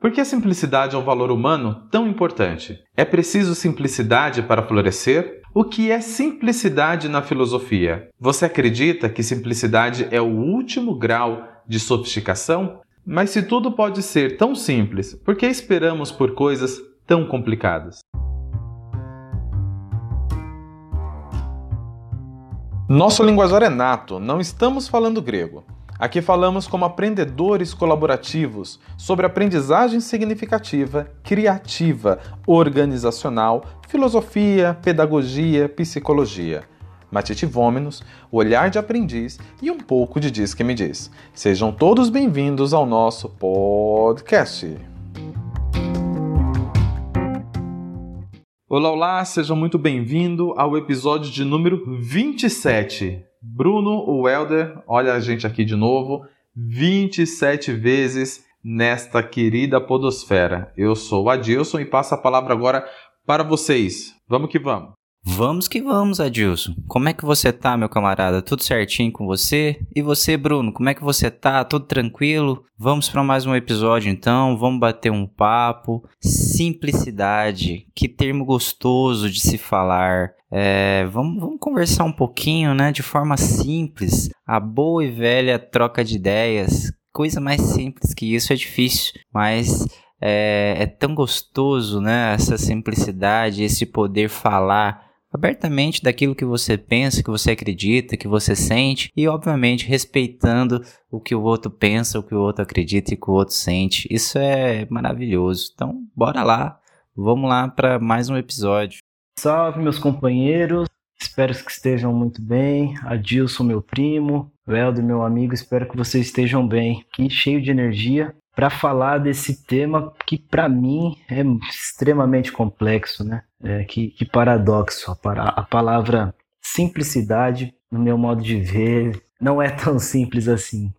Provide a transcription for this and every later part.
Por que a simplicidade é um valor humano tão importante? É preciso simplicidade para florescer? O que é simplicidade na filosofia? Você acredita que simplicidade é o último grau de sofisticação? Mas se tudo pode ser tão simples, por que esperamos por coisas tão complicadas? Nosso linguajar é nato, não estamos falando grego. Aqui falamos como aprendedores colaborativos sobre aprendizagem significativa, criativa, organizacional, filosofia, pedagogia, psicologia. Matite Vômenos, olhar de aprendiz e um pouco de Diz que me diz. Sejam todos bem-vindos ao nosso podcast. Olá, olá, sejam muito bem-vindos ao episódio de número 27. Bruno, o Welder, olha a gente aqui de novo, 27 vezes nesta querida podosfera. Eu sou o Adilson e passo a palavra agora para vocês. Vamos que vamos. Vamos que vamos, Adilson. Como é que você tá, meu camarada? Tudo certinho com você? E você, Bruno, como é que você tá? Tudo tranquilo? Vamos para mais um episódio então, vamos bater um papo. Simplicidade, que termo gostoso de se falar. É, vamos, vamos conversar um pouquinho, né, de forma simples. A boa e velha troca de ideias. Coisa mais simples que isso é difícil, mas é, é tão gostoso, né? Essa simplicidade, esse poder falar abertamente daquilo que você pensa, que você acredita, que você sente e, obviamente, respeitando o que o outro pensa, o que o outro acredita e o que o outro sente. Isso é maravilhoso. Então, bora lá. Vamos lá para mais um episódio. Salve, meus companheiros. Espero que estejam muito bem. Adilson, meu primo, o Helder, meu amigo, espero que vocês estejam bem. Aqui cheio de energia para falar desse tema que para mim é extremamente complexo, né? É, que, que, paradoxo, a, a palavra simplicidade, no meu modo de ver, não é tão simples assim.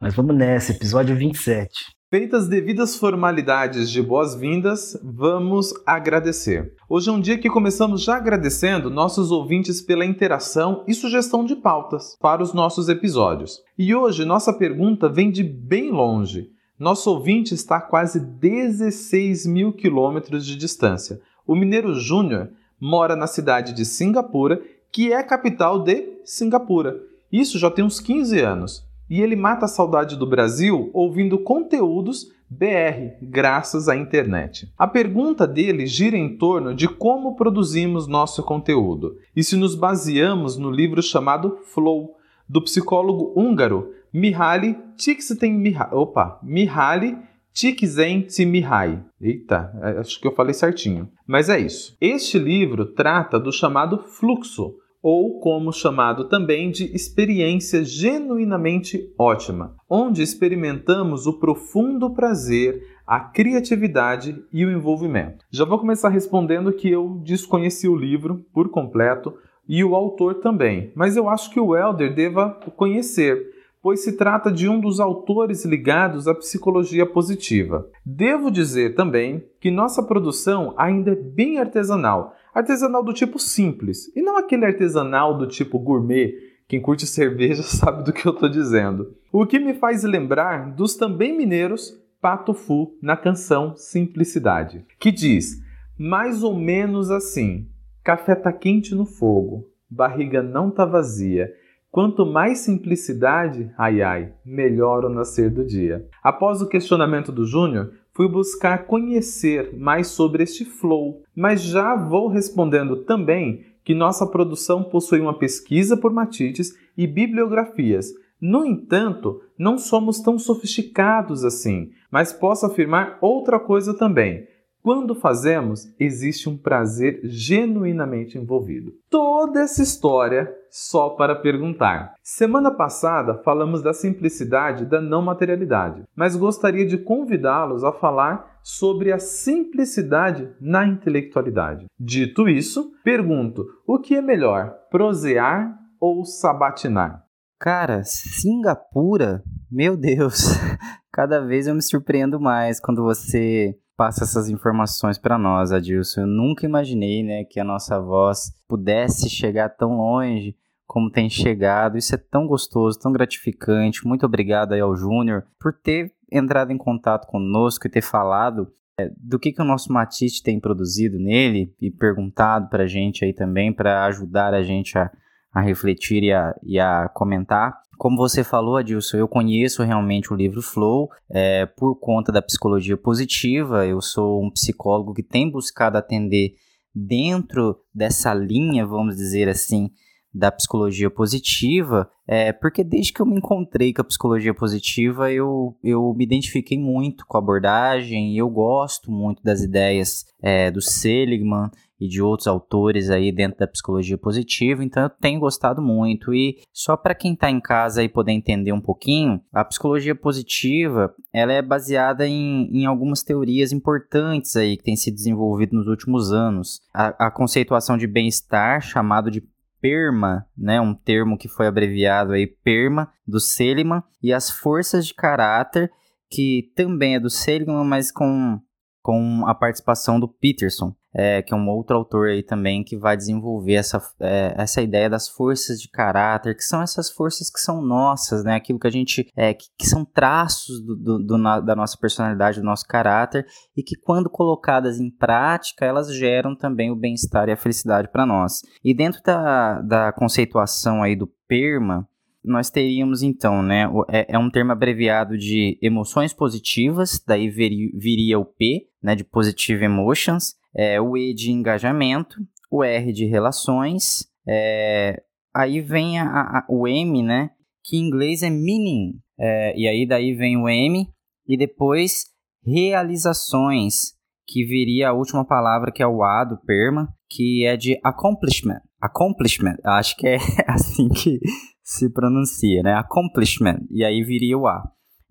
Mas vamos nessa, episódio 27. Feitas devidas formalidades de boas-vindas, vamos agradecer. Hoje é um dia que começamos já agradecendo nossos ouvintes pela interação e sugestão de pautas para os nossos episódios. E hoje nossa pergunta vem de bem longe. Nosso ouvinte está a quase 16 mil quilômetros de distância. O Mineiro Júnior mora na cidade de Singapura, que é a capital de Singapura. Isso já tem uns 15 anos. E ele mata a saudade do Brasil ouvindo conteúdos BR, graças à internet. A pergunta dele gira em torno de como produzimos nosso conteúdo e se nos baseamos no livro chamado Flow, do psicólogo húngaro Mihaly Csikszentmihalyi. Opa, Mihaly Csikszentmihalyi. Eita, é, acho que eu falei certinho. Mas é isso. Este livro trata do chamado fluxo, ou como chamado também de experiência genuinamente ótima, onde experimentamos o profundo prazer, a criatividade e o envolvimento. Já vou começar respondendo que eu desconheci o livro por completo e o autor também, mas eu acho que o Elder deva conhecer pois se trata de um dos autores ligados à psicologia positiva. Devo dizer também que nossa produção ainda é bem artesanal, artesanal do tipo simples, e não aquele artesanal do tipo gourmet. Quem curte cerveja sabe do que eu estou dizendo. O que me faz lembrar dos também mineiros Pato Fu na canção Simplicidade, que diz mais ou menos assim: café tá quente no fogo, barriga não tá vazia Quanto mais simplicidade, ai ai, melhor o nascer do dia. Após o questionamento do Júnior, fui buscar conhecer mais sobre este flow, mas já vou respondendo também que nossa produção possui uma pesquisa por matites e bibliografias. No entanto, não somos tão sofisticados assim, mas posso afirmar outra coisa também. Quando fazemos, existe um prazer genuinamente envolvido. Toda essa história só para perguntar. Semana passada falamos da simplicidade da não materialidade, mas gostaria de convidá-los a falar sobre a simplicidade na intelectualidade. Dito isso, pergunto: o que é melhor, prosear ou sabatinar? Cara, Singapura, meu Deus, cada vez eu me surpreendo mais quando você passa essas informações para nós, Adilson. Eu nunca imaginei, né, que a nossa voz pudesse chegar tão longe como tem chegado. Isso é tão gostoso, tão gratificante. Muito obrigado aí ao Júnior por ter entrado em contato conosco e ter falado é, do que, que o nosso Matite tem produzido nele e perguntado para a gente aí também para ajudar a gente a, a refletir e a, e a comentar. Como você falou, Adilson, eu conheço realmente o livro Flow é, por conta da psicologia positiva. Eu sou um psicólogo que tem buscado atender dentro dessa linha, vamos dizer assim, da psicologia positiva, é, porque desde que eu me encontrei com a psicologia positiva, eu, eu me identifiquei muito com a abordagem e eu gosto muito das ideias é, do Seligman e de outros autores aí dentro da psicologia positiva, então eu tenho gostado muito. E só para quem está em casa e poder entender um pouquinho, a psicologia positiva ela é baseada em, em algumas teorias importantes aí que têm se desenvolvido nos últimos anos. A, a conceituação de bem-estar, chamado de PERMA, né, um termo que foi abreviado aí PERMA do Seligman e as forças de caráter que também é do Seligman, mas com com a participação do Peterson, é, que é um outro autor aí também que vai desenvolver essa, é, essa ideia das forças de caráter, que são essas forças que são nossas, né? Aquilo que a gente. É, que, que são traços do, do, do, da nossa personalidade, do nosso caráter, e que quando colocadas em prática, elas geram também o bem-estar e a felicidade para nós. E dentro da, da conceituação aí do PERMA, nós teríamos então, né? É, é, um termo abreviado de emoções positivas, daí viria, viria o P, né? De Positive Emotions, é, o E de engajamento, o R de relações, é, aí vem a, a, o M, né? Que em inglês é meaning, é, e aí daí vem o M, e depois realizações, que viria a última palavra que é o A do PERMA, que é de accomplishment. Accomplishment, acho que é assim que se pronuncia, né? Accomplishment, e aí viria o A.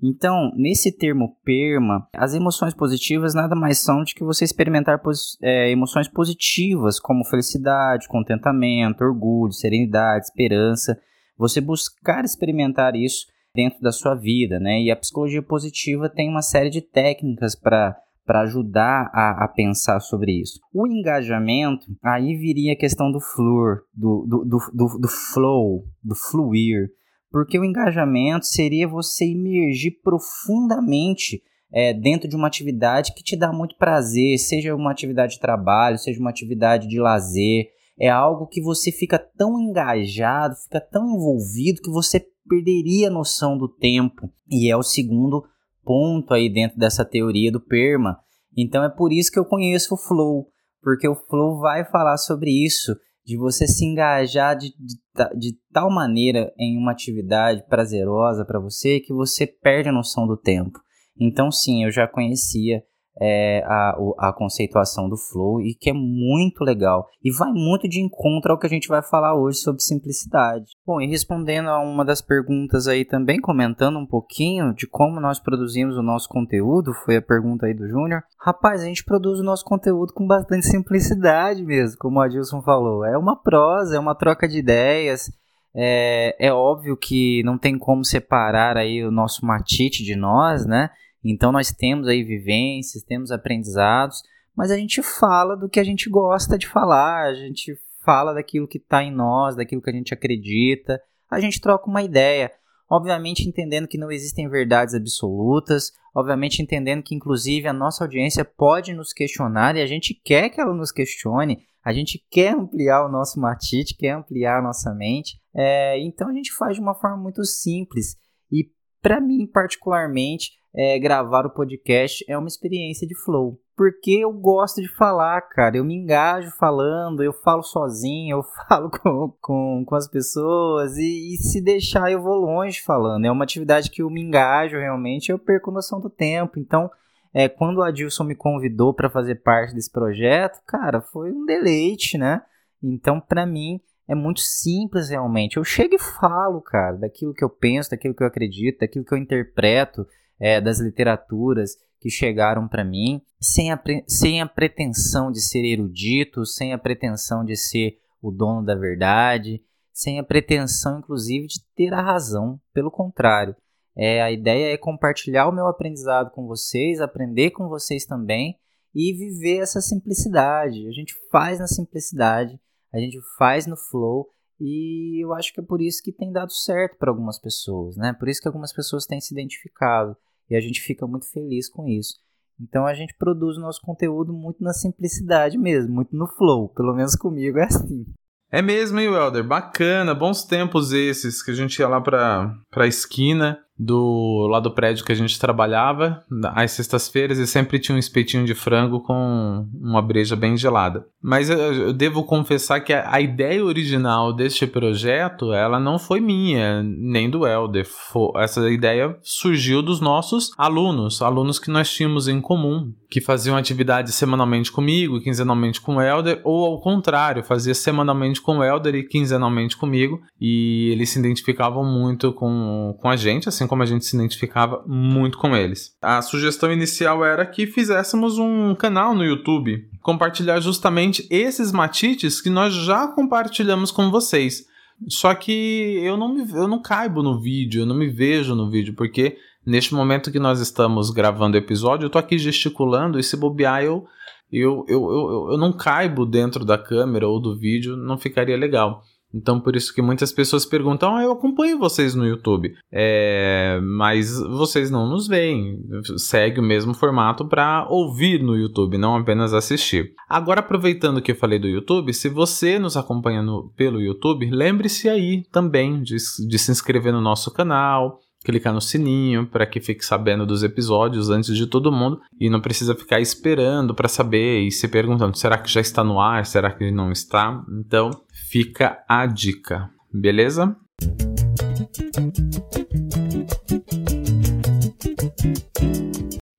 Então, nesse termo PERMA, as emoções positivas nada mais são de que você experimentar é, emoções positivas, como felicidade, contentamento, orgulho, serenidade, esperança. Você buscar experimentar isso dentro da sua vida, né? E a psicologia positiva tem uma série de técnicas para para ajudar a, a, pensar sobre isso. O engajamento, aí viria a questão do flur, do, do, do, do, do flow, do fluir, porque o engajamento seria você imergir profundamente é, dentro de uma atividade que te dá muito prazer, seja uma atividade de trabalho, seja uma atividade de lazer, é algo que você fica tão engajado, fica tão envolvido que você perderia a noção do tempo. E é o segundo ponto aí dentro dessa teoria do PERMA. Então é por isso que eu conheço o Flow, porque o Flow vai falar sobre isso, de você se engajar de, de, de tal maneira em uma atividade prazerosa para você que você perde a noção do tempo. Então, sim, eu já conhecia é, a, a conceituação do flow e que é muito legal e vai muito de encontro ao que a gente vai falar hoje sobre simplicidade. Bom, e respondendo a uma das perguntas aí também, comentando um pouquinho de como nós produzimos o nosso conteúdo, foi a pergunta aí do Júnior. Rapaz, a gente produz o nosso conteúdo com bastante simplicidade mesmo, como o Adilson falou. É uma prosa, é uma troca de ideias. É, é óbvio que não tem como separar aí o nosso matite de nós, né? Então nós temos aí vivências, temos aprendizados, mas a gente fala do que a gente gosta de falar, a gente fala daquilo que está em nós, daquilo que a gente acredita, a gente troca uma ideia. Obviamente entendendo que não existem verdades absolutas, obviamente entendendo que inclusive a nossa audiência pode nos questionar e a gente quer que ela nos questione, a gente quer ampliar o nosso matite, quer ampliar a nossa mente, é, então a gente faz de uma forma muito simples e para mim particularmente é, gravar o podcast é uma experiência de flow. Porque eu gosto de falar, cara. Eu me engajo falando, eu falo sozinho, eu falo com, com, com as pessoas e, e, se deixar eu vou longe falando. É uma atividade que eu me engajo realmente, eu perco noção do tempo. Então, é, quando o Adilson me convidou para fazer parte desse projeto, cara, foi um deleite, né? Então, para mim, é muito simples realmente. Eu chego e falo, cara, daquilo que eu penso, daquilo que eu acredito, daquilo que eu interpreto é, das literaturas que chegaram para mim, sem a, sem a pretensão de ser erudito, sem a pretensão de ser o dono da verdade, sem a pretensão, inclusive, de ter a razão. Pelo contrário, é, a ideia é compartilhar o meu aprendizado com vocês, aprender com vocês também e viver essa simplicidade. A gente faz na simplicidade, a gente faz no flow e eu acho que é por isso que tem dado certo para algumas pessoas, né? Por isso que algumas pessoas têm se identificado. E a gente fica muito feliz com isso. Então a gente produz o nosso conteúdo muito na simplicidade mesmo, muito no flow, pelo menos comigo é assim. É mesmo, hein, Welder? Bacana, bons tempos esses que a gente ia lá pra, pra esquina do lá do prédio que a gente trabalhava às sextas-feiras e sempre tinha um espetinho de frango com uma breja bem gelada. Mas eu, devo confessar que a, ideia original deste projeto ela não foi minha nem do Helder. essa ideia surgiu dos nossos alunos, alunos que nós tínhamos em comum, que faziam atividade semanalmente comigo, quinzenalmente com o Helder, ou ao contrário, fazia semanalmente com o Helder e quinzenalmente comigo, e eles se identificavam muito com, com a gente, assim como a gente se identificava muito com eles. A sugestão inicial era que fizéssemos um canal no YouTube, compartilhar justamente esses matites que nós já compartilhamos com vocês. Só que eu não, me, eu não caibo no vídeo, eu não me vejo no vídeo, porque neste momento que nós estamos gravando o episódio, eu tô aqui gesticulando e se bobear eu, eu, eu, eu, eu não caibo dentro da câmera ou do vídeo, não ficaria legal. Então, por isso que muitas pessoas perguntam: ah, eu acompanho vocês no YouTube, é, mas vocês não nos veem. Segue o mesmo formato para ouvir no YouTube, não apenas assistir. Agora, aproveitando que eu falei do YouTube, se você nos acompanha no, pelo YouTube, lembre-se aí também de, de se inscrever no nosso canal, clicar no sininho para que fique sabendo dos episódios antes de todo mundo e não precisa ficar esperando para saber e se perguntando: será que já está no ar? Será que não está? Então, fica a dica, beleza?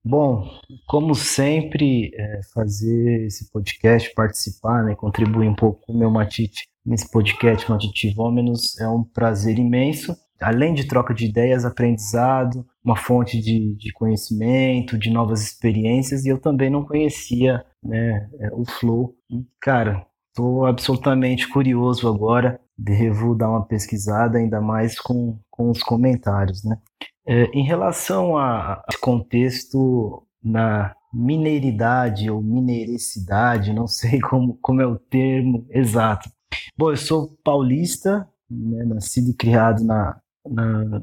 Bom, como sempre, é, fazer esse podcast, participar, né, contribuir um pouco com o meu Matite nesse podcast Matite Vômenos é um prazer imenso. Além de troca de ideias, aprendizado, uma fonte de, de conhecimento, de novas experiências, e eu também não conhecia né, é, o Flow. E, cara, Estou absolutamente curioso agora, devo dar uma pesquisada, ainda mais com, com os comentários. Né? É, em relação a, a contexto na mineiridade ou mineiricidade, não sei como, como é o termo exato. Bom, eu sou paulista, né, nascido e criado na, na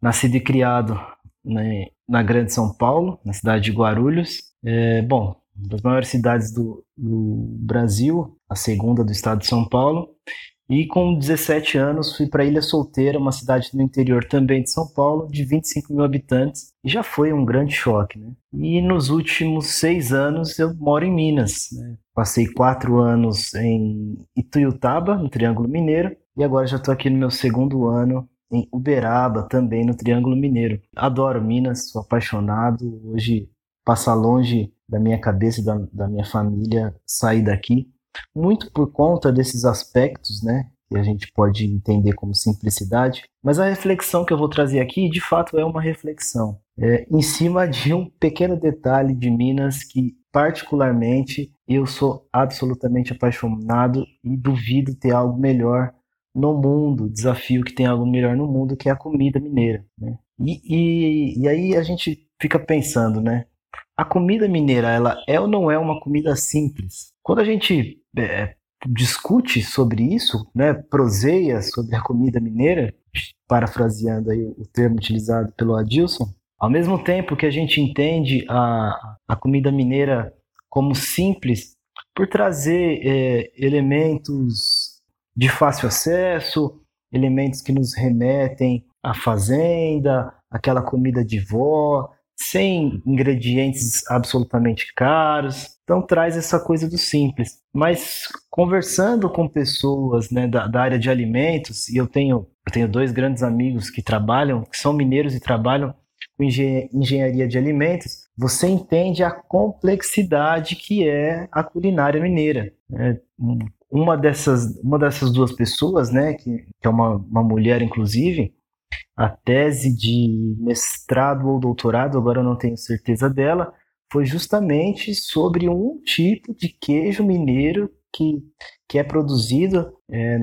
nascido e criado né, na Grande São Paulo, na cidade de Guarulhos. É, bom, das maiores cidades do, do Brasil, a segunda do estado de São Paulo. E com 17 anos fui para Ilha Solteira, uma cidade no interior também de São Paulo, de 25 mil habitantes. E já foi um grande choque. Né? E nos últimos seis anos eu moro em Minas. Né? Passei quatro anos em Ituiutaba, no Triângulo Mineiro, e agora já estou aqui no meu segundo ano em Uberaba, também no Triângulo Mineiro. Adoro Minas, sou apaixonado. Hoje passar longe da minha cabeça e da, da minha família sair daqui, muito por conta desses aspectos, né, que a gente pode entender como simplicidade, mas a reflexão que eu vou trazer aqui, de fato, é uma reflexão é, em cima de um pequeno detalhe de Minas que, particularmente, eu sou absolutamente apaixonado e duvido ter algo melhor no mundo, desafio que tem algo melhor no mundo, que é a comida mineira. Né? E, e, e aí a gente fica pensando, né? A comida mineira ela é ou não é uma comida simples? Quando a gente é, discute sobre isso, né, proseia sobre a comida mineira, parafraseando aí o termo utilizado pelo Adilson, ao mesmo tempo que a gente entende a, a comida mineira como simples, por trazer é, elementos de fácil acesso, elementos que nos remetem à fazenda, aquela comida de vó, sem ingredientes absolutamente caros. Então traz essa coisa do simples. Mas conversando com pessoas né, da, da, área de alimentos, e eu tenho, eu tenho dois grandes amigos que trabalham, que são mineiros e trabalham com engenharia de alimentos, você entende a complexidade que é a culinária mineira. Né? Uma dessas, uma dessas duas pessoas, né, que, que é uma, uma mulher inclusive, a tese de mestrado ou doutorado, agora eu não tenho certeza dela, foi justamente sobre um tipo de queijo mineiro que, que é produzido é,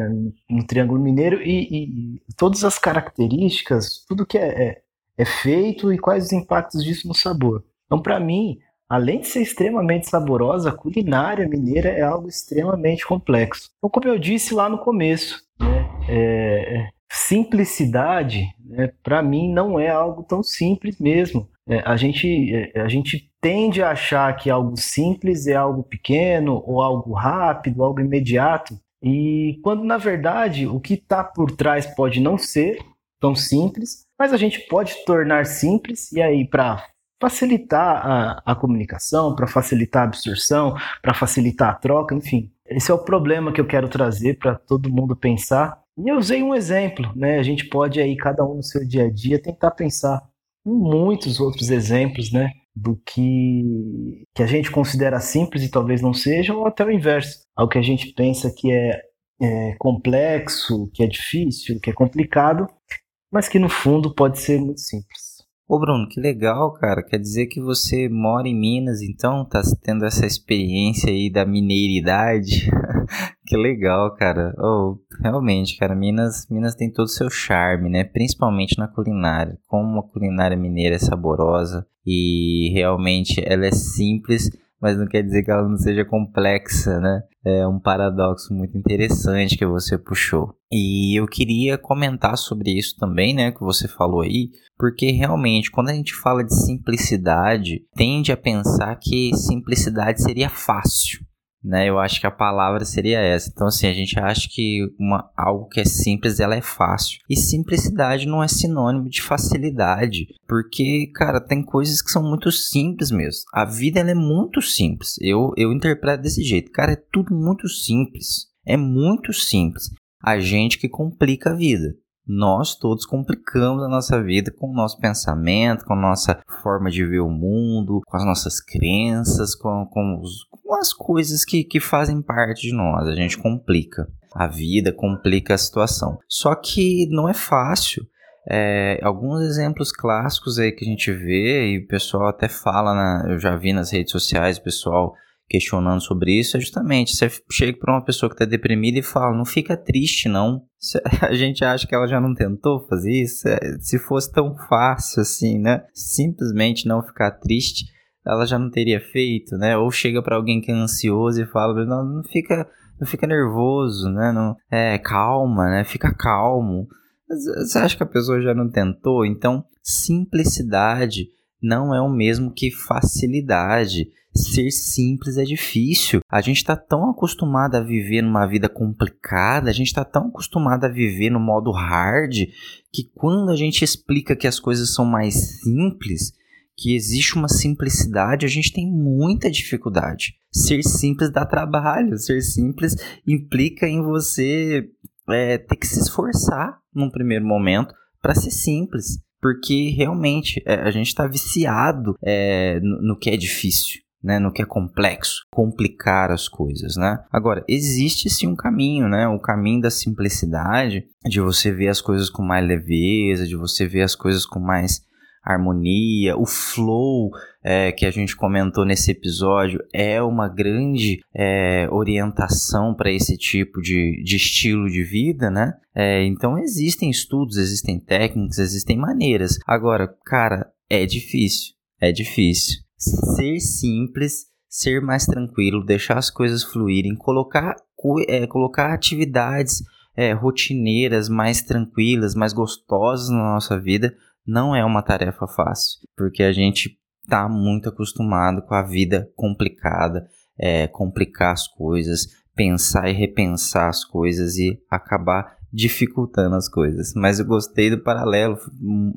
no Triângulo Mineiro e, e, todas as características, tudo que é, é, é feito e quais os impactos disso no sabor. Então, para mim, além de ser extremamente saborosa, a culinária mineira é algo extremamente complexo. Então, como eu disse lá no começo, né, é, simplicidade, né, para mim, não é algo tão simples mesmo. É, a, gente, é, a gente tende a achar que algo simples é algo pequeno, ou algo rápido, algo imediato, e quando na verdade o que está por trás pode não ser tão simples, mas a gente pode tornar simples, e aí para facilitar a, a comunicação, para facilitar a absorção, para facilitar a troca, enfim. Esse é o problema que eu quero trazer para todo mundo pensar. E eu usei um exemplo, né? A gente pode aí, cada um no seu dia a dia, tentar pensar em muitos outros exemplos, né? Do que, que a gente considera simples e talvez não seja, ou até o inverso. Algo que a gente pensa que é, é complexo, que é difícil, que é complicado, mas que no fundo pode ser muito simples. Ô Bruno, que legal, cara. Quer dizer que você mora em Minas, então tá tendo essa experiência aí da mineiridade. que legal, cara. Oh, realmente, cara, Minas, Minas tem todo o seu charme, né? Principalmente na culinária. Como a culinária mineira é saborosa e realmente ela é simples, mas não quer dizer que ela não seja complexa, né? É um paradoxo muito interessante que você puxou. E eu queria comentar sobre isso também, né, que você falou aí, porque realmente quando a gente fala de simplicidade, tende a pensar que simplicidade seria fácil né? Eu acho que a palavra seria essa. Então, assim, a gente acha que uma, algo que é simples, ela é fácil. E simplicidade não é sinônimo de facilidade, porque, cara, tem coisas que são muito simples mesmo. A vida, ela é muito simples. Eu, eu interpreto desse jeito. Cara, é tudo muito simples. É muito simples. A gente que complica a vida nós todos complicamos a nossa vida com o nosso pensamento, com a nossa forma de ver o mundo, com as nossas crenças, com, com, os, com as coisas que, que fazem parte de nós. A gente complica a vida, complica a situação. Só que não é fácil. É, alguns exemplos clássicos aí que a gente vê e o pessoal até fala, na, eu já vi nas redes sociais, o pessoal questionando sobre isso é justamente você chega para uma pessoa que está deprimida e fala, não fica triste não. A gente acha que ela já não tentou fazer isso. É, se fosse tão fácil assim, né? Simplesmente não ficar triste, ela já não teria feito, né? Ou chega para alguém que é ansioso e fala, não, não fica, não fica nervoso, né? Não, é calma, né? Fica calmo. Você acha que a pessoa já não tentou? Então, simplicidade não é o mesmo que facilidade ser simples é difícil. A gente está tão acostumado a viver numa vida complicada, a gente está tão acostumado a viver no modo hard, que quando a gente explica que as coisas são mais simples, que existe uma simplicidade, a gente tem muita dificuldade. Ser simples dá trabalho, ser simples implica em você é, ter que se esforçar num primeiro momento para ser simples porque realmente é, a gente está viciado é, no, no, que é difícil né, no que é complexo, complicar as coisas, né? Agora, existe sim um caminho, né? O caminho da simplicidade, de você ver as coisas com mais leveza, de você ver as coisas com mais harmonia, o flow é, que a gente comentou nesse episódio é uma grande é, orientação para esse tipo de, de estilo de vida, né? É, então existem estudos, existem técnicas, existem maneiras. Agora, cara, é difícil, é difícil ser simples, ser mais tranquilo, deixar as coisas fluírem, colocar, é, colocar atividades é, rotineiras mais tranquilas, mais gostosas na nossa vida, não é uma tarefa fácil, porque a gente está muito acostumado com a vida complicada, é, complicar as coisas, pensar e repensar as coisas e acabar dificultando as coisas. Mas eu gostei do paralelo,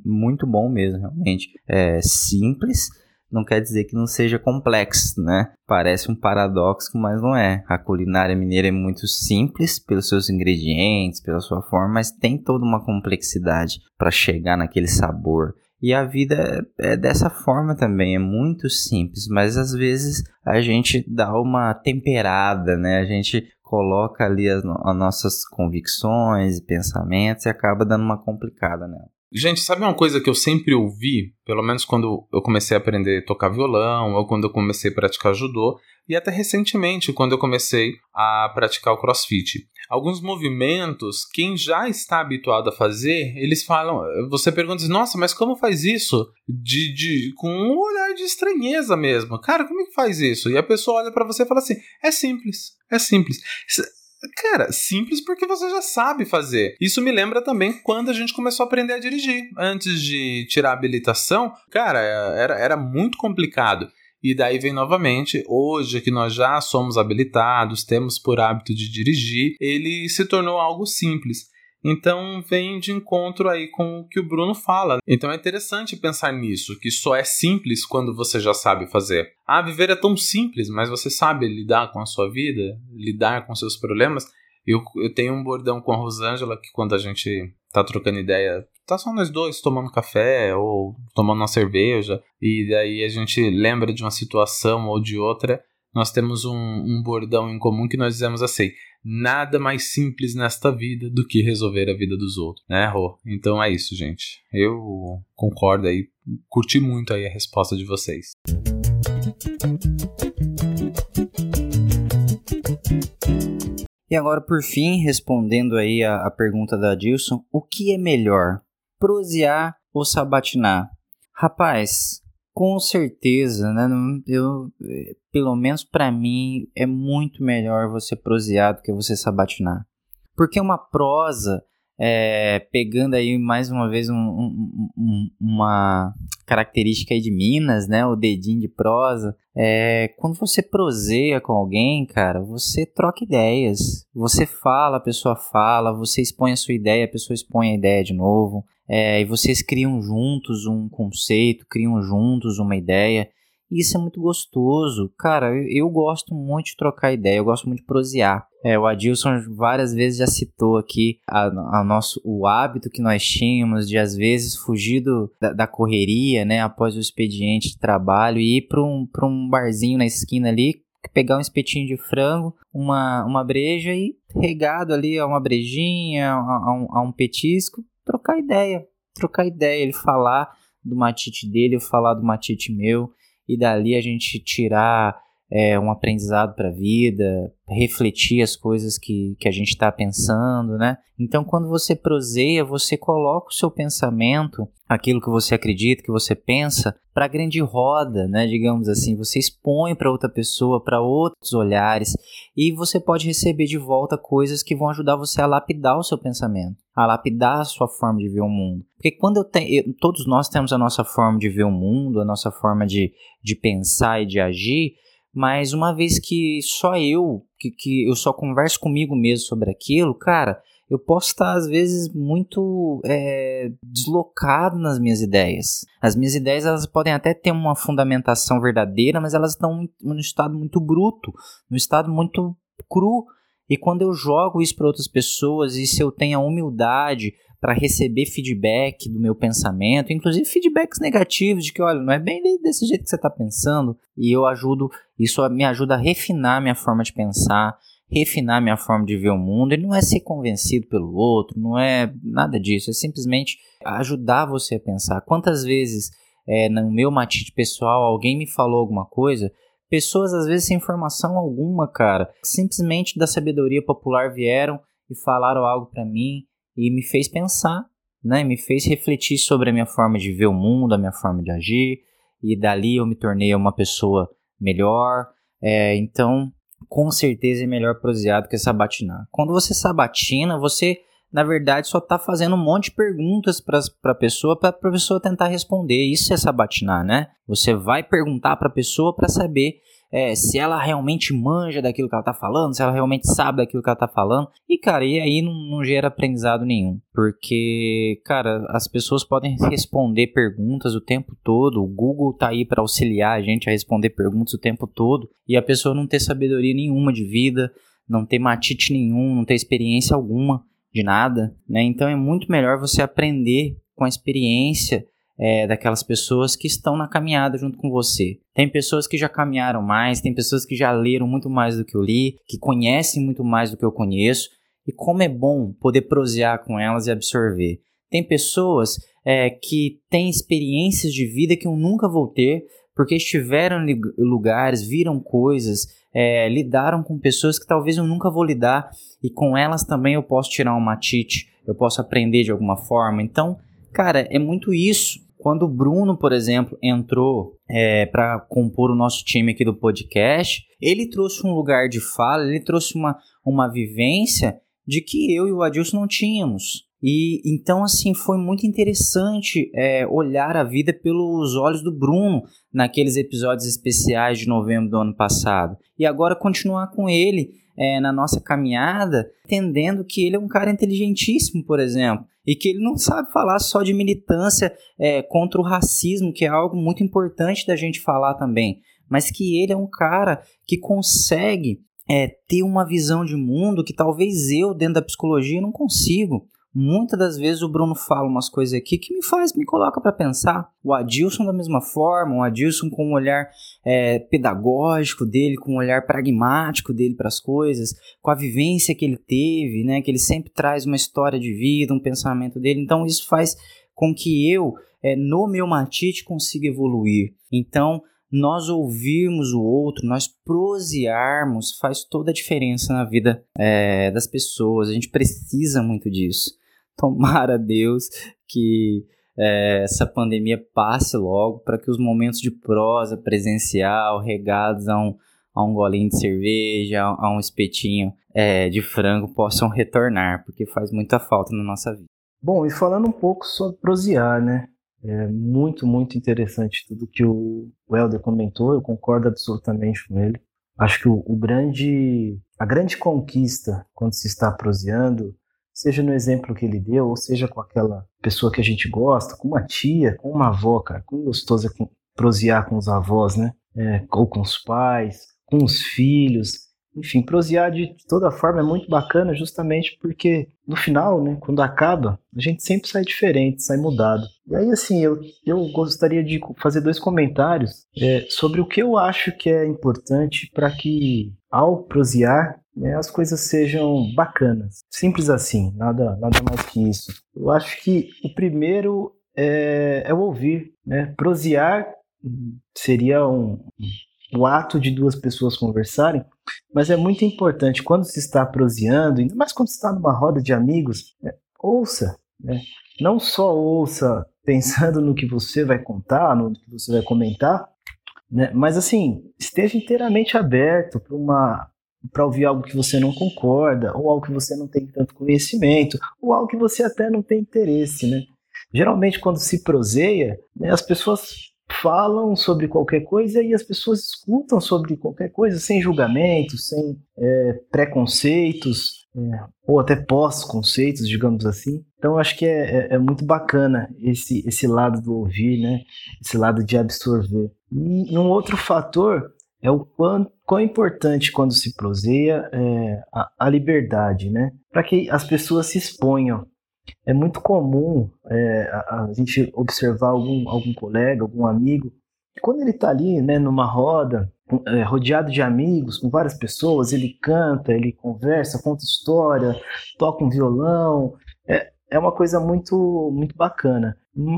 muito bom mesmo, realmente. É simples, não quer dizer que não seja complexo, né? Parece um paradoxo, mas não é. A culinária mineira é muito simples pelos seus ingredientes, pela sua forma, mas tem toda uma complexidade para chegar naquele sabor. E a vida é dessa forma também, é muito simples, mas às vezes a gente dá uma temperada, né? A gente coloca ali as, as nossas convicções e pensamentos e acaba dando uma complicada nela. Gente, sabe uma coisa que eu sempre ouvi, pelo menos quando eu comecei a aprender a tocar violão, ou quando eu comecei a praticar judô, e até recentemente, quando eu comecei a praticar o crossfit. Alguns movimentos, quem já está habituado a fazer, eles falam. Você pergunta, nossa, mas como faz isso? De, de, com um olhar de estranheza mesmo. Cara, como é que faz isso? E a pessoa olha para você e fala assim: é simples, é simples Cara, simples porque você já sabe fazer. Isso me lembra também quando a gente começou a aprender a dirigir. Antes de tirar a habilitação, cara, era, era muito complicado. E daí vem novamente, hoje que nós já somos habilitados, temos por hábito de dirigir, ele se tornou algo simples. Então vem de encontro aí com o que o Bruno fala. Então é interessante pensar nisso, que só é simples quando você já sabe fazer. Ah, viver é tão simples, mas você sabe lidar com a sua vida, lidar com seus problemas. Eu, eu tenho um bordão com a Rosângela que quando a gente tá trocando ideia, tá só nós dois tomando café ou tomando uma cerveja, e daí a gente lembra de uma situação ou de outra, nós temos um, um bordão em comum que nós dizemos assim: nada mais simples nesta vida do que resolver a vida dos outros, né, Rô? Então é isso, gente. Eu concordo aí, curti muito aí a resposta de vocês. E agora, por fim, respondendo aí a, a pergunta da Dilson, o que é melhor, prosear ou sabatinar? Rapaz, com certeza, né? Eu, pelo menos para mim, é muito melhor você prosear do que você sabatinar. Porque uma prosa, é, pegando aí mais uma vez um, um, um, uma característica aí de Minas, né? O dedinho de prosa. É, quando você proseia com alguém, cara, você troca ideias. Você fala, a pessoa fala, você expõe a sua ideia, a pessoa expõe a ideia de novo. É, e vocês criam juntos um conceito, criam juntos uma ideia. E isso é muito gostoso. Cara, eu, eu, gosto muito de trocar ideia, eu gosto muito de prosear. É, o Adilson várias vezes já citou aqui a, a nosso, o hábito que nós tínhamos de, às vezes, fugir do, da, da, correria, né, após o expediente de trabalho e ir para um, um barzinho na esquina ali, pegar um espetinho de frango, uma, uma breja e regado ali a uma brejinha, a, a, um, a um petisco, trocar ideia. Trocar ideia, ele falar do matite dele, eu falar do matite meu e dali a gente tirar é, um aprendizado para a vida, refletir as coisas que, que a gente está pensando, né? Então, quando você proseia, você coloca o seu pensamento, aquilo que você acredita, que você pensa, para a grande roda, né? Digamos assim, você expõe para outra pessoa, para outros olhares, e você pode receber de volta coisas que vão ajudar você a lapidar o seu pensamento, a lapidar a sua forma de ver o mundo. Porque quando eu tenho, todos nós temos a nossa forma de ver o mundo, a nossa forma de, de pensar e de agir, mas uma vez que só eu, que, que eu só converso comigo mesmo sobre aquilo, cara, eu posso estar às vezes muito é, deslocado nas minhas ideias. As minhas ideias elas podem até ter uma fundamentação verdadeira, mas elas estão num estado muito bruto, num estado muito cru. E quando eu jogo isso para outras pessoas e se eu tenho a humildade para receber feedback do meu pensamento, inclusive feedbacks negativos de que, olha, não é bem desse jeito que você está pensando, e eu ajudo, isso me ajuda a refinar minha forma de pensar, refinar minha forma de ver o mundo, e não é ser convencido pelo outro, não é nada disso, é simplesmente ajudar você a pensar. Quantas vezes é, no meu matite pessoal alguém me falou alguma coisa, pessoas às vezes sem informação alguma, cara, simplesmente da sabedoria popular vieram e falaram algo para mim e me fez pensar, né? Me fez refletir sobre a minha forma de ver o mundo, a minha forma de agir, e dali eu me tornei uma pessoa melhor. É, então, com certeza é melhor prosear do que sabatinar. Quando você sabatina, você na verdade só está fazendo um monte de perguntas para a pessoa para a pessoa tentar responder. Isso é sabatinar, né? Você vai perguntar para a pessoa para saber é, se ela realmente manja daquilo que ela tá falando, se ela realmente sabe daquilo que ela tá falando. E, cara, e aí não, não gera aprendizado nenhum. Porque, cara, as pessoas podem responder perguntas o tempo todo. O Google tá aí para auxiliar a gente a responder perguntas o tempo todo. E a pessoa não ter sabedoria nenhuma de vida, não ter matite nenhum, não ter experiência alguma de nada, né? Então é muito melhor você aprender com a experiência é, daquelas pessoas que estão na caminhada junto com você. Tem pessoas que já caminharam mais, tem pessoas que já leram muito mais do que eu li, que conhecem muito mais do que eu conheço, e como é bom poder prosear com elas e absorver. Tem pessoas é, que têm experiências de vida que eu nunca vou ter, porque estiveram em lugares, viram coisas, é, lidaram com pessoas que talvez eu nunca vou lidar, e com elas também eu posso tirar uma matite, eu posso aprender de alguma forma. Então, cara, é muito isso Quando o Bruno, por exemplo, entrou é, para compor o nosso time aqui do podcast, ele trouxe um lugar de fala, ele trouxe uma, uma vivência de que eu e o Adilson não tínhamos. E então, assim, foi muito interessante é, olhar a vida pelos olhos do Bruno naqueles episódios especiais de novembro do ano passado. E agora continuar com ele é, na nossa caminhada, entendendo que ele é um cara inteligentíssimo, por exemplo, e que ele não sabe falar só de militância é, contra o racismo, que é algo muito importante da gente falar também, mas que ele é um cara que consegue é, ter uma visão de mundo que talvez eu, dentro da psicologia, não consigo. Muitas das vezes o Bruno fala umas coisas aqui que me faz, me coloca para pensar. O Adilson da mesma forma, o Adilson com um olhar é, pedagógico dele, com um olhar pragmático dele para as coisas, com a vivência que ele teve, né? Que ele sempre traz uma história de vida, um pensamento dele. Então isso faz com que eu, é, no meu matite, consiga evoluir. Então nós ouvirmos o outro, nós prosearmos, faz toda a diferença na vida é, das pessoas. A gente precisa muito disso. Tomara Deus que é, essa pandemia passe logo para que os momentos de prosa presencial, regados a um, a um golinho de cerveja, a, um espetinho é, de frango, possam retornar, porque faz muita falta na nossa vida. Bom, e falando um pouco sobre prosear, né? É muito, muito interessante tudo que o Helder comentou, eu concordo absolutamente com ele. Acho que o, o grande, a grande conquista quando se está proseando seja no exemplo que ele deu, ou seja com aquela pessoa que a gente gosta, com uma tia, com uma avó, cara. Como gostoso é prosear com os avós, né? É, ou com os pais, com os filhos. Enfim, prosear de toda forma é muito bacana, justamente porque no final, né, quando acaba, a gente sempre sai diferente, sai mudado. E aí, assim, eu, eu gostaria de fazer dois comentários é, sobre o que eu acho que é importante para que, ao prosear, né, as coisas sejam bacanas. Simples assim, nada, nada mais que isso. Eu acho que o primeiro é, é o ouvir. Né? Prosear seria um, o ato de duas pessoas conversarem, mas é muito importante quando se está proseando, ainda mais quando se está numa roda de amigos, né? ouça. Né? Não só ouça pensando no que você vai contar, no que você vai comentar, né? mas assim, esteja inteiramente aberto para uma para ouvir algo que você não concorda, ou algo que você não tem tanto conhecimento, ou algo que você até não tem interesse, né? Geralmente, quando se proseia, né, as pessoas falam sobre qualquer coisa e as pessoas escutam sobre qualquer coisa sem julgamento, sem é, preconceitos, é, ou até pós-conceitos, digamos assim. Então, acho que é, é, é, muito bacana esse, esse lado do ouvir, né? esse lado de absorver. E um outro fator é o quão, quão importante quando se proseia é a, a liberdade, né? Para que as pessoas se exponham. É muito comum é, a, a, gente observar algum, algum colega, algum amigo, quando ele está ali, né, numa roda, é, rodeado de amigos, com várias pessoas, ele canta, ele conversa, conta história, toca um violão, é, é uma coisa muito, muito bacana.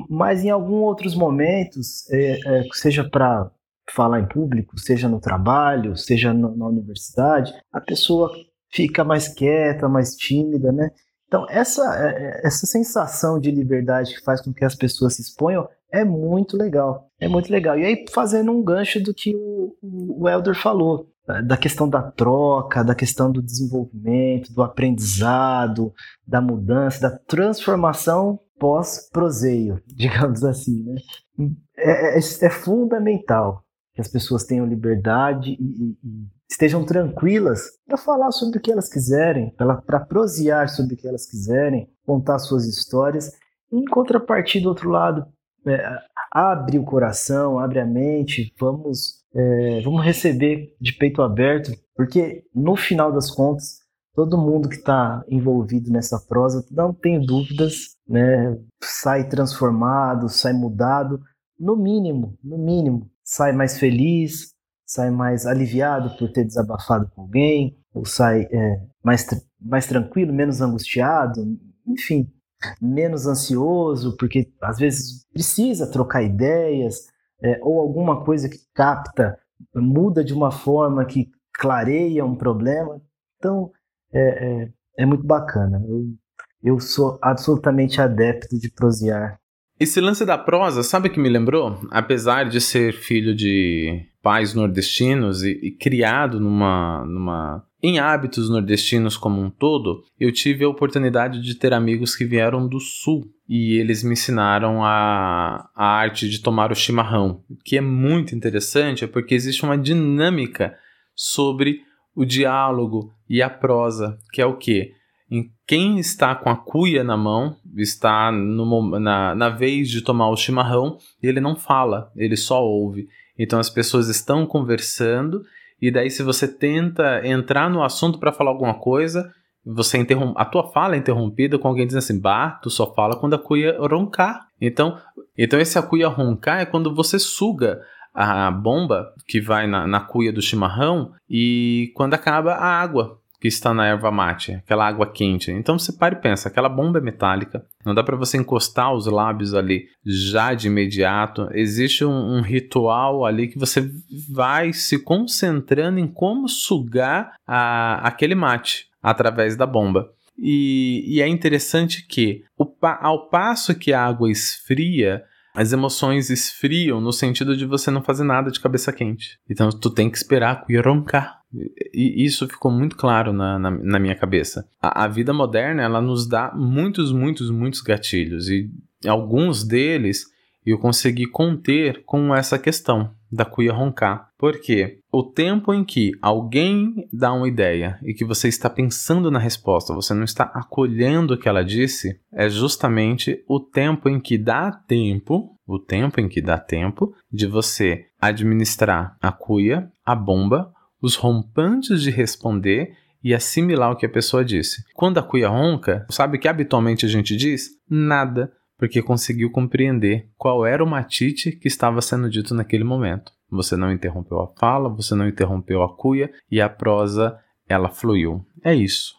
Mas em alguns outros momentos, é, é, seja para falar em público, seja no trabalho, seja no, na universidade, a pessoa fica mais quieta, mais tímida, né? Então, essa, é, é, essa sensação de liberdade que faz com que as pessoas se exponham é muito legal. É muito legal. E aí, fazendo um gancho do que o, o Elder falou, da questão da troca, da questão do desenvolvimento, do aprendizado, da mudança, da transformação pós-proseio, digamos assim. Né? É, é, é fundamental que as pessoas tenham liberdade e, e, e estejam tranquilas para falar sobre o que elas quiserem, para prosear sobre o que elas quiserem, contar suas histórias. em contrapartida, do outro lado, é, abre o coração, abre a mente, vamos, é, vamos receber de peito aberto, porque no final das contas, todo mundo que está envolvido nessa prosa, não tenho dúvidas, né, sai transformado, sai mudado, no mínimo, no mínimo, sai mais feliz, sai mais aliviado por ter desabafado com alguém, ou sai é, mais, mais tranquilo, menos angustiado, enfim, menos ansioso, porque às vezes precisa trocar ideias, é, ou alguma coisa que capta, muda de uma forma que clareia um problema. Então, é, é, é muito bacana. Eu, eu sou absolutamente adepto de prosear Esse lance da prosa, sabe o que me lembrou? Apesar de ser filho de pais nordestinos e, e criado numa, numa em hábitos nordestinos como um todo, eu tive a oportunidade de ter amigos que vieram do sul e eles me ensinaram a, a arte de tomar o chimarrão, que é muito interessante, porque existe uma dinâmica sobre o diálogo e a prosa, que é o que? Em quem está com a cuia na mão, está no, na, na vez de tomar o chimarrão, e ele não fala, ele só ouve. Então as pessoas estão conversando e daí se você tenta entrar no assunto para falar alguma coisa, você interrompe, a tua fala é interrompida com alguém dizendo assim, bah, tu só fala quando a cuia roncar. Então, então esse a cuia roncar é quando você suga a bomba que vai na, na cuia do chimarrão e quando acaba a água que está na erva mate, aquela água quente. Então você para e pensa, aquela bomba é metálica, não dá para você encostar os lábios ali já de imediato. Existe um, um, ritual ali que você vai se concentrando em como sugar a, aquele mate através da bomba. E, e é interessante que o, ao passo que a água esfria, as emoções esfriam no sentido de você não fazer nada de cabeça quente. Então tu tem que esperar a cuia roncar. E isso ficou muito claro na, na, na minha cabeça. A, a, vida moderna, ela nos dá muitos, muitos, muitos gatilhos. E alguns deles eu consegui conter com essa questão da cuia roncar. Porque o tempo em que alguém dá uma ideia e que você está pensando na resposta, você não está acolhendo o que ela disse, é justamente o tempo em que dá tempo, o tempo em que dá tempo de você administrar a cuia, a bomba os rompantes de responder e assimilar o que a pessoa disse. Quando a cuia ronca, sabe o que habitualmente a gente diz? Nada, porque conseguiu compreender qual era o matite que estava sendo dito naquele momento. Você não interrompeu a fala, você não interrompeu a cuia e a prosa ela fluiu. É isso.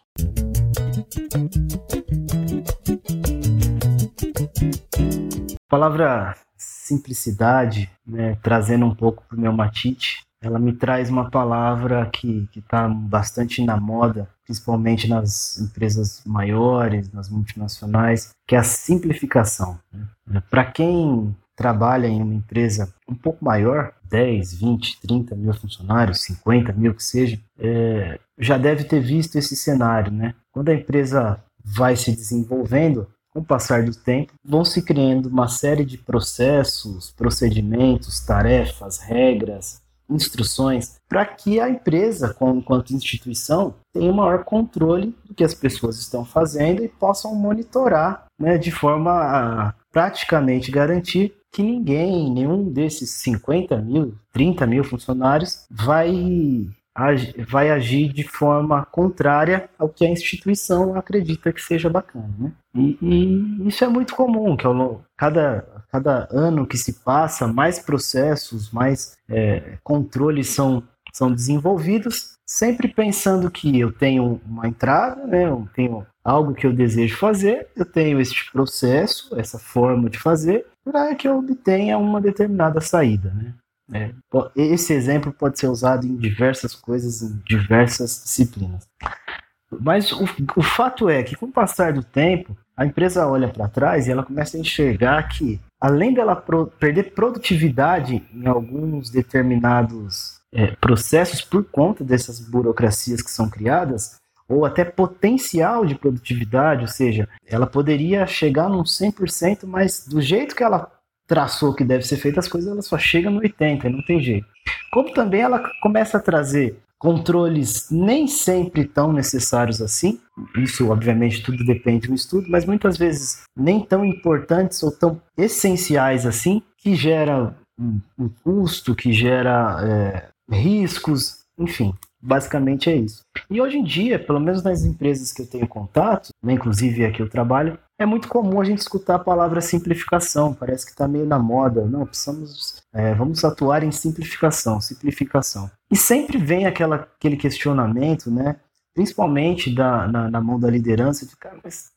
Palavra simplicidade, né, trazendo um pouco para o meu matite, ela me traz uma palavra que está bastante na moda, principalmente nas empresas maiores, nas multinacionais, que é a simplificação. Né? Para quem trabalha em uma empresa um pouco maior, 10, 20, 30 mil funcionários, 50 mil que seja, é, já deve ter visto esse cenário. Né? Quando a empresa vai se desenvolvendo, com o passar do tempo, vão se criando uma série de processos, procedimentos, tarefas, regras, instruções para que a empresa, enquanto instituição, tenha um maior controle do que as pessoas estão fazendo e possam monitorar né, de forma a praticamente garantir que ninguém, nenhum desses 50 mil, 30 mil funcionários vai vai agir de forma contrária ao que a instituição acredita que seja bacana. Né? E, e isso é muito comum, que ao, cada, cada ano que se passa, mais processos, mais é, controles são, são desenvolvidos, sempre pensando que eu tenho uma entrada, né, eu tenho algo que eu desejo fazer, eu tenho este processo, essa forma de fazer, para que eu obtenha uma determinada saída. Né? É, esse exemplo pode ser usado em diversas coisas, em diversas disciplinas. Mas o, o fato é que, com o passar do tempo, a empresa olha para trás e ela começa a enxergar que, além dela pro, perder produtividade em alguns determinados é, processos por conta dessas burocracias que são criadas, ou até potencial de produtividade, ou seja, ela poderia chegar num 100%, mas do jeito que ela traçou que deve ser feito, as coisas ela só chega no 80, não tem jeito. Como também ela começa a trazer controles nem sempre tão necessários assim, isso obviamente tudo depende do estudo, mas muitas vezes nem tão importantes ou tão essenciais assim, que gera um, um custo, que gera é, riscos, enfim, basicamente é isso. E hoje em dia, pelo menos nas empresas que eu tenho contato, né, inclusive aqui eu trabalho, é muito comum a gente escutar a palavra simplificação, parece que está meio na moda. Não, precisamos, é, vamos atuar em simplificação, simplificação. E sempre vem aquela, aquele questionamento, né? principalmente da, na, na mão da liderança, de cara, mas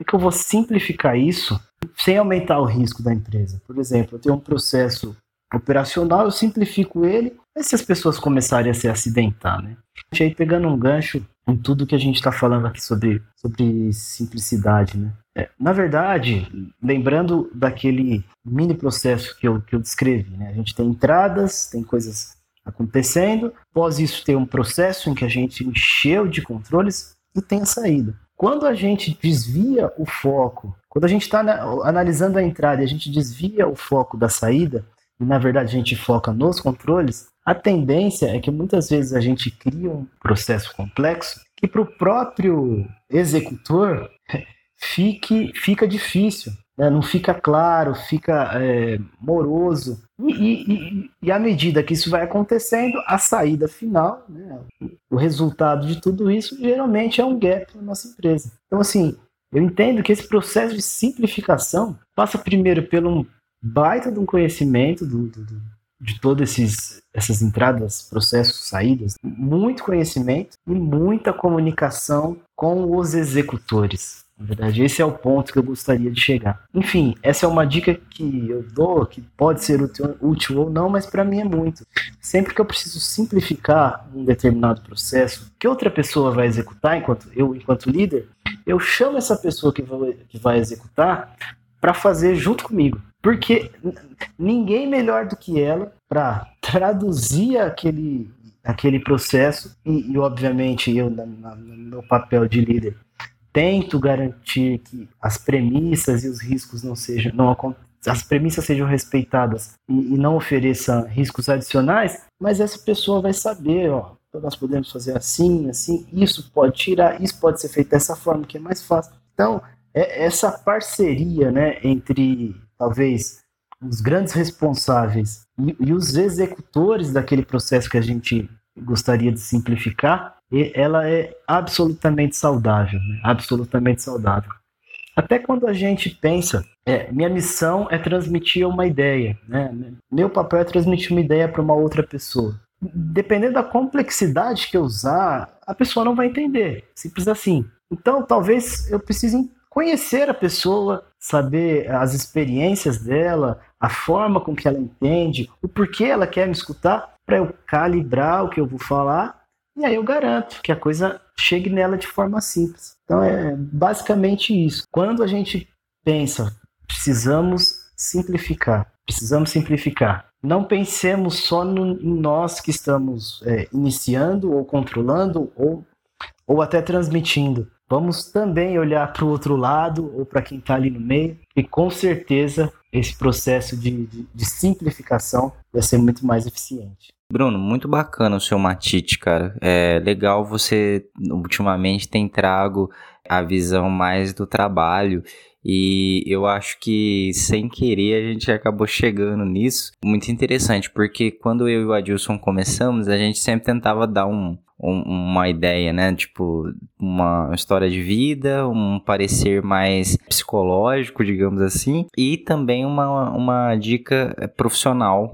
é que eu vou simplificar isso sem aumentar o risco da empresa? Por exemplo, eu tenho um processo operacional, eu simplifico ele, mas se as pessoas começarem a se acidentar, né? Aí pegando um gancho em tudo que a gente está falando aqui sobre, sobre simplicidade, né? É, na verdade, lembrando daquele mini processo que eu, que eu descrevi, né? a gente tem entradas, tem coisas acontecendo, após isso tem um processo em que a gente encheu de controles e tem a saída. Quando a gente desvia o foco, quando a gente está analisando a entrada e a gente desvia o foco da saída, e na verdade a gente foca nos controles, a tendência é que muitas vezes a gente cria um processo complexo que para o próprio executor fique, fica difícil, né? não fica claro, fica é, moroso. E, e, e, à medida que isso vai acontecendo, a saída final, né? o resultado de tudo isso, geralmente é um gap na nossa empresa. Então, assim, eu entendo que esse processo de simplificação passa primeiro pelo um baita de um conhecimento do, do, do, de todas essas entradas, processos, saídas, muito conhecimento e muita comunicação com os executores. Na verdade, esse é o ponto que eu gostaria de chegar. Enfim, essa é uma dica que eu dou, que pode ser útil ou não, mas para mim é muito. Sempre que eu preciso simplificar um determinado processo que outra pessoa vai executar, enquanto eu, enquanto líder, eu chamo essa pessoa que vai, que vai executar para fazer junto comigo. Porque ninguém melhor do que ela para traduzir aquele, aquele processo, e, e obviamente eu, na, na, no meu papel de líder, tento garantir que as premissas e os riscos não sejam, não as premissas sejam respeitadas e, e não ofereçam riscos adicionais, mas essa pessoa vai saber, ó, então nós podemos fazer assim, assim, isso pode tirar, isso pode ser feito dessa forma, que é mais fácil. Então, é essa parceria, né, entre talvez os grandes responsáveis e, e os executores daquele processo que a gente gostaria de simplificar, ela é absolutamente saudável, né? absolutamente saudável. Até quando a gente pensa, é, minha missão é transmitir uma ideia, né? meu papel é transmitir uma ideia para uma outra pessoa. Dependendo da complexidade que eu usar, a pessoa não vai entender, simples assim. Então, talvez eu precise conhecer a pessoa, saber as experiências dela, a forma com que ela entende, o porquê ela quer me escutar, para eu calibrar o que eu vou falar e aí eu garanto que a coisa chegue nela de forma simples. Então é basicamente isso. Quando a gente pensa, precisamos simplificar, precisamos simplificar. Não pensemos só no, em nós que estamos é, iniciando ou controlando ou, ou até transmitindo. Vamos também olhar para o outro lado ou para quem está ali no meio, e com certeza esse processo de, de, de simplificação vai ser muito mais eficiente. Bruno, muito bacana o seu Matite, cara. É legal você ultimamente tem trago a visão mais do trabalho e eu acho que sem querer a gente acabou chegando nisso. Muito interessante, porque quando eu e o Adilson começamos, a gente sempre tentava dar um, um, uma ideia, né? Tipo, uma história de vida, um parecer mais psicológico, digamos assim, e também uma, uma dica profissional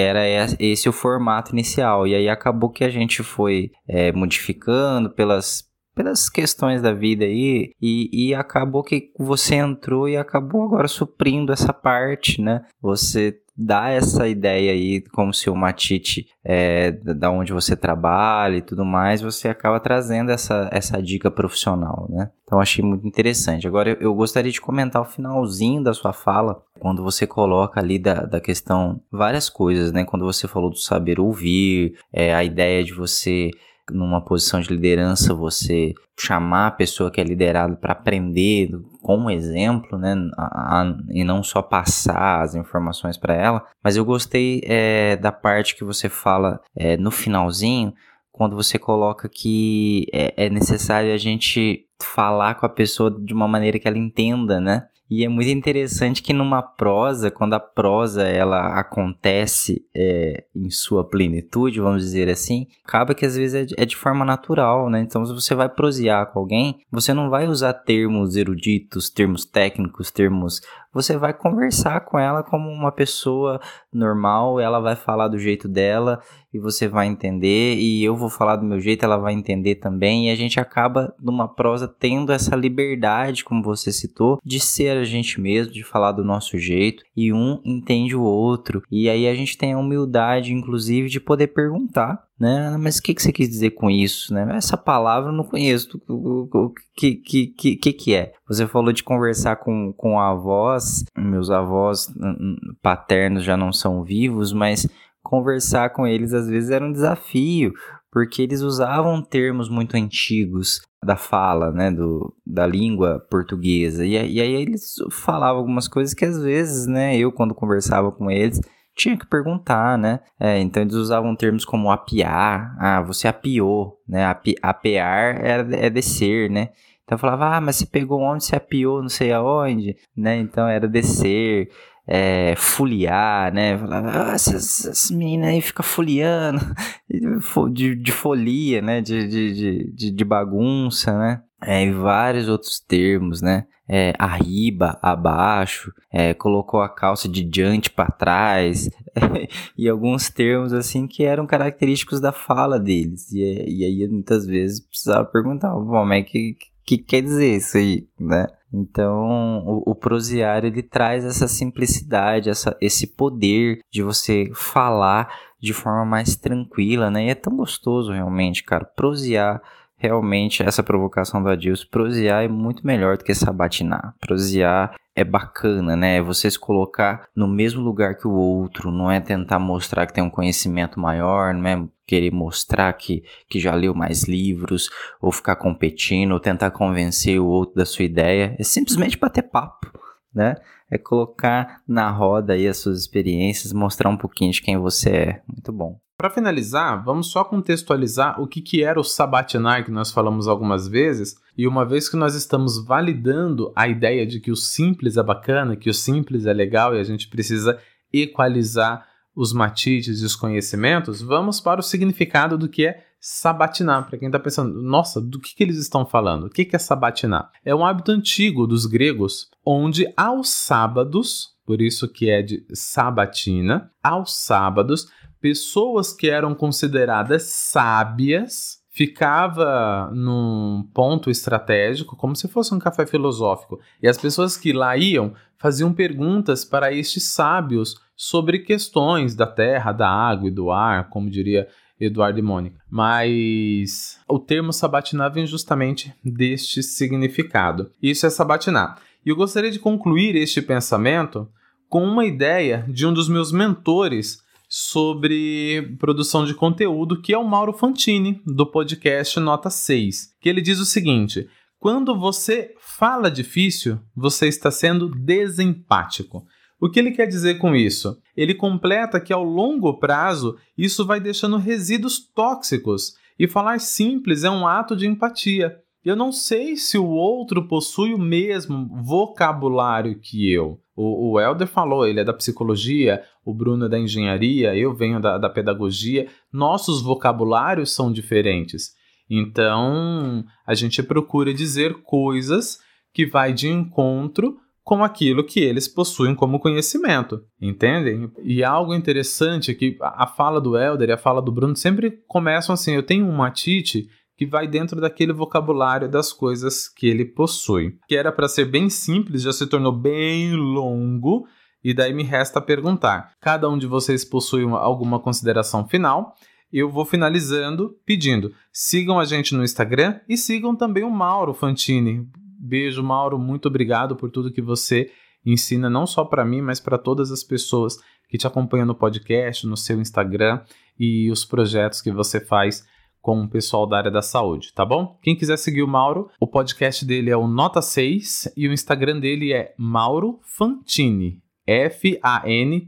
era esse o formato inicial. E aí acabou que a gente foi é, modificando pelas, pelas questões da vida aí, e, e acabou que você entrou e acabou agora suprindo essa parte, né? Você dá essa ideia aí, como se o Matite, é, da onde você trabalha e tudo mais, você acaba trazendo essa, essa dica profissional, né? Então achei muito interessante. Agora eu, eu gostaria de comentar o finalzinho da sua fala, quando você coloca ali da, da questão várias coisas, né? Quando você falou do saber ouvir, é, a ideia de você numa posição de liderança, você chamar a pessoa que é liderada para aprender com exemplo, né, a, a, e não só passar as informações para ela. Mas eu gostei é, da parte que você fala é, no finalzinho, quando você coloca que é, é necessário a gente falar com a pessoa de uma maneira que ela entenda, né? E é muito interessante que numa prosa, quando a prosa ela acontece é, em sua plenitude, vamos dizer assim, acaba que às vezes é de, é forma natural, né? Então, se você vai prosear com alguém, você não vai usar termos eruditos, termos técnicos, termos você vai conversar com ela como uma pessoa normal, ela vai falar do jeito dela e você vai entender, e eu vou falar do meu jeito, ela vai entender também, e a gente acaba numa prosa tendo essa liberdade, como você citou, de ser a gente mesmo, de falar do nosso jeito, e um entende o outro, e aí a gente tem a humildade, inclusive, de poder perguntar né? Mas o que, que você quis dizer com isso, né? Essa palavra eu não conheço. O que, que, que, que, é? Você falou de conversar com, com avós, meus avós hum, hum, paternos já não são vivos, mas conversar com eles às vezes era um desafio, porque eles usavam termos muito antigos da fala, né, do, da língua portuguesa. E, e aí eles falavam algumas coisas que às vezes, né, eu quando conversava com eles, tinha que perguntar, né? É, então eles usavam termos como apiar, ah, você apiou, né? Api, apear é, é descer, né? Então falava, ah, mas você pegou onde, você apiou não sei aonde, né? Então era descer, é, foliar, né? Falava, ah, essas, essas meninas aí ficam foliando, de, de folia, né? De, de, de, de bagunça, né? É, e vários outros termos, né? É, arriba, abaixo, é, colocou a calça de diante para trás, e alguns termos assim que eram característicos da fala deles. E, e aí muitas vezes precisava perguntar, como é que, que quer dizer isso aí, né? Então, o, o prosear ele traz essa simplicidade, essa, esse poder de você falar de forma mais tranquila, né? E é tão gostoso realmente, cara, prosear realmente essa provocação do Adilson, prosear é muito melhor do que sabatinar. Prosear é bacana, né? É você se colocar no mesmo lugar que o outro, não é tentar mostrar que tem um conhecimento maior, não é querer mostrar que, que já leu mais livros, ou ficar competindo, ou tentar convencer o outro da sua ideia. É simplesmente bater papo, né? É colocar na roda aí as suas experiências, mostrar um pouquinho de quem você é. Muito bom. Para finalizar, vamos só contextualizar o que, que era o sabatinar que nós falamos algumas vezes. E uma vez que nós estamos validando a ideia de que o simples é bacana, que o simples é legal e a gente precisa equalizar os matites e os conhecimentos, vamos para o significado do que é sabatinar. Para quem está pensando, nossa, do que, que eles estão falando? O que, que é sabatinar? É um hábito antigo dos gregos, onde aos sábados, por isso que é de sabatina, aos sábados, pessoas que eram consideradas sábias ficava num ponto estratégico, como se fosse um café filosófico, e as pessoas que lá iam faziam perguntas para estes sábios sobre questões da terra, da água e do ar, como diria Eduardo e Mônica. Mas o termo sabatinar vem justamente deste significado. Isso é sabatinar. E eu gostaria de concluir este pensamento com uma ideia de um dos meus mentores sobre produção de conteúdo, que é o Mauro Fantini, do podcast Nota 6, que ele diz o seguinte: quando você fala difícil, você está sendo desempático. O que ele quer dizer com isso? Ele completa que ao longo prazo isso vai deixando resíduos tóxicos e falar simples é um ato de empatia. Eu não sei se o outro possui o mesmo vocabulário que eu. O, o Helder falou, ele é da psicologia, o Bruno é da engenharia, eu venho da, da pedagogia. Nossos vocabulários são diferentes. Então, a gente procura dizer coisas que vai de encontro com aquilo que eles possuem como conhecimento, entendem? E algo interessante é que a fala do Helder e a fala do Bruno sempre começam assim: eu tenho um matite que vai dentro daquele vocabulário das coisas que ele possui. Que era para ser bem simples, já se tornou bem longo, e daí me resta perguntar: cada um de vocês possui uma, alguma consideração final? Eu vou finalizando pedindo: sigam a gente no Instagram e sigam também o Mauro Fantini. Beijo, Mauro, muito obrigado por tudo que você ensina, não só para mim, mas para todas as pessoas que te acompanham no podcast, no seu Instagram e os projetos que você faz com o pessoal da área da saúde, tá bom? Quem quiser seguir o Mauro, o podcast dele é o Nota 6 e o Instagram dele é Mauro Fantini. F-A-N-T-I-N-I.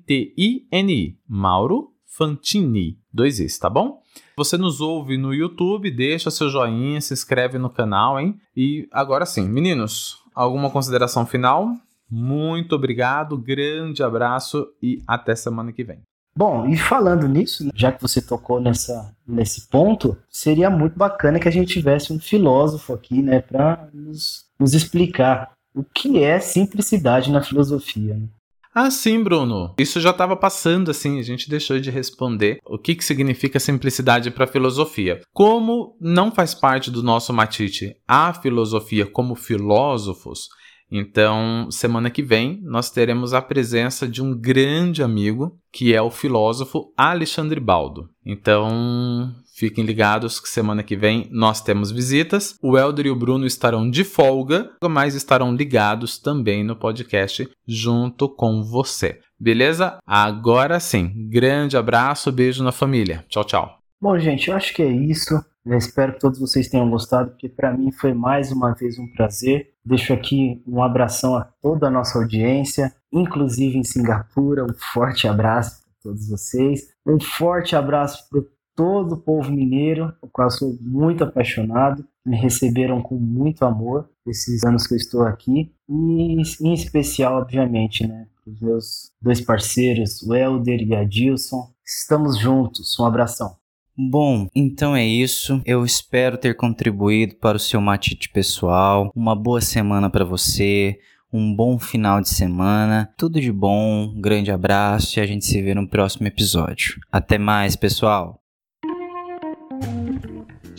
Mauro Fantini. Dois Is, tá bom? Você nos ouve no YouTube, deixa seu joinha, se inscreve no canal, hein? E agora sim, meninos, alguma consideração final? Muito obrigado, grande abraço e até semana que vem. Bom, e falando nisso, já que você tocou nessa, nesse ponto, seria muito bacana que a gente tivesse um filósofo aqui, né, para nos, nos explicar o que é simplicidade na filosofia. Né? Ah, sim, Bruno. Isso já estava passando, assim, a gente deixou de responder o que, que significa simplicidade para a filosofia. Como não faz parte do nosso matite a filosofia como filósofos, Então, semana que vem, nós teremos a presença de um grande amigo, que é o filósofo Alexandre Baldo. Então, Fiquem ligados que semana que vem nós temos visitas. O Elder e o Bruno estarão de folga, mas estarão ligados também no podcast junto com você. Beleza? Agora sim. Grande abraço, beijo na família. Tchau, tchau. Bom, gente, eu acho que é isso. Eu espero que todos vocês tenham gostado, porque para mim foi mais uma vez um prazer. Deixo aqui um abração a toda a nossa audiência, inclusive em Singapura. Um forte abraço para todos vocês. Um forte abraço para todo o povo mineiro, o qual sou muito apaixonado, me receberam com muito amor esses anos que eu estou aqui, e em especial, obviamente, né, os meus dois parceiros, o Helder e a Dilson. Estamos juntos, um abração. Bom, então é isso. Eu espero ter contribuído para o seu matite pessoal. Uma boa semana para você um bom final de semana, tudo de bom, um grande abraço e a gente se vê no próximo episódio. Até mais, pessoal!